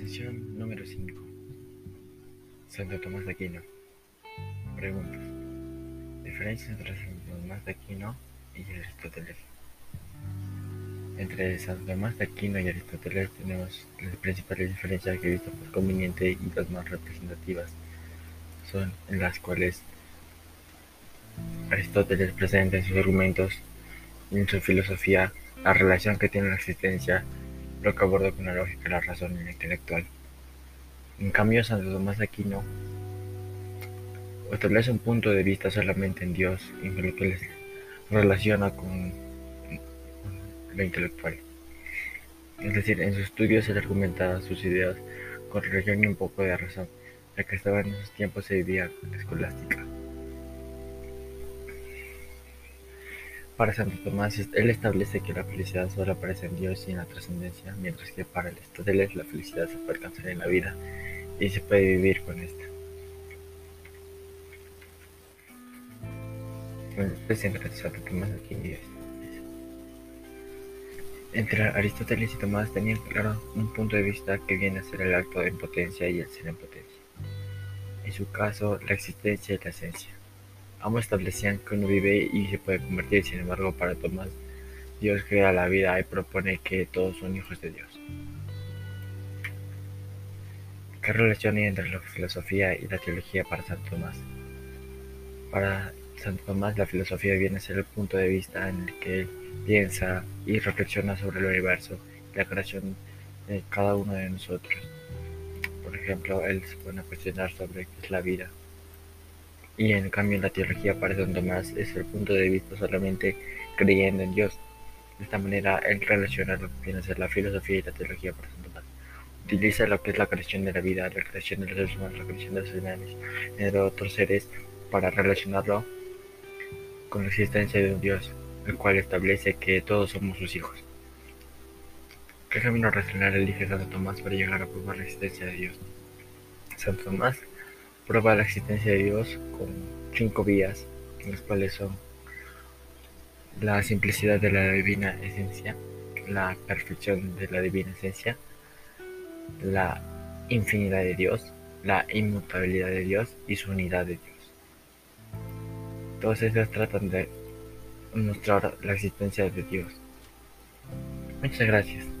Sesión número 5. Santo Tomás de Aquino. Preguntas. Diferencias entre Santo Tomás de Aquino y Aristóteles. Entre Santo Tomás de Aquino y Aristóteles tenemos las principales diferencias que he visto por conveniente y las más representativas son en las cuales Aristóteles presenta en sus argumentos y en su filosofía la relación que tiene la existencia lo que aborda con la lógica, la razón y la intelectual. En cambio, Santo Tomás de Aquino establece un punto de vista solamente en Dios y en lo que les relaciona con lo intelectual. Es decir, en sus estudios él argumentaba sus ideas con religión y un poco de razón, ya que estaba en esos tiempos se vivía escolástica. Para Santo Tomás, él establece que la felicidad solo aparece en Dios y en la trascendencia, mientras que para Aristóteles la felicidad se puede alcanzar en la vida y se puede vivir con esta. entre Santo Tomás aquí Entre Aristóteles y Tomás tenían claro un punto de vista que viene a ser el acto de impotencia y el ser en potencia. En su caso, la existencia y la esencia. Ambos establecían que uno vive y se puede convertir, sin embargo, para Tomás, Dios crea la vida y propone que todos son hijos de Dios. ¿Qué relación hay entre la filosofía y la teología para Santo Tomás? Para Santo Tomás, la filosofía viene a ser el punto de vista en el que él piensa y reflexiona sobre el universo y la creación de cada uno de nosotros. Por ejemplo, él se pone a cuestionar sobre qué es la vida. Y en cambio, la teología para Santo Tomás es el punto de vista solamente creyendo en Dios. De esta manera, él relaciona lo que viene a ser la filosofía y la teología para Santo Tomás utiliza lo que es la creación de la vida, la creación de los seres humanos, la creación de los animales, de otros seres, para relacionarlo con la existencia de un Dios, el cual establece que todos somos sus hijos. ¿Qué camino racional elige Santo Tomás para llegar a probar la existencia de Dios? Santo Tomás prueba la existencia de Dios con cinco vías, las cuales son la simplicidad de la divina esencia, la perfección de la divina esencia, la infinidad de Dios, la inmutabilidad de Dios y su unidad de Dios. Todas estas tratan de mostrar la existencia de Dios. Muchas gracias.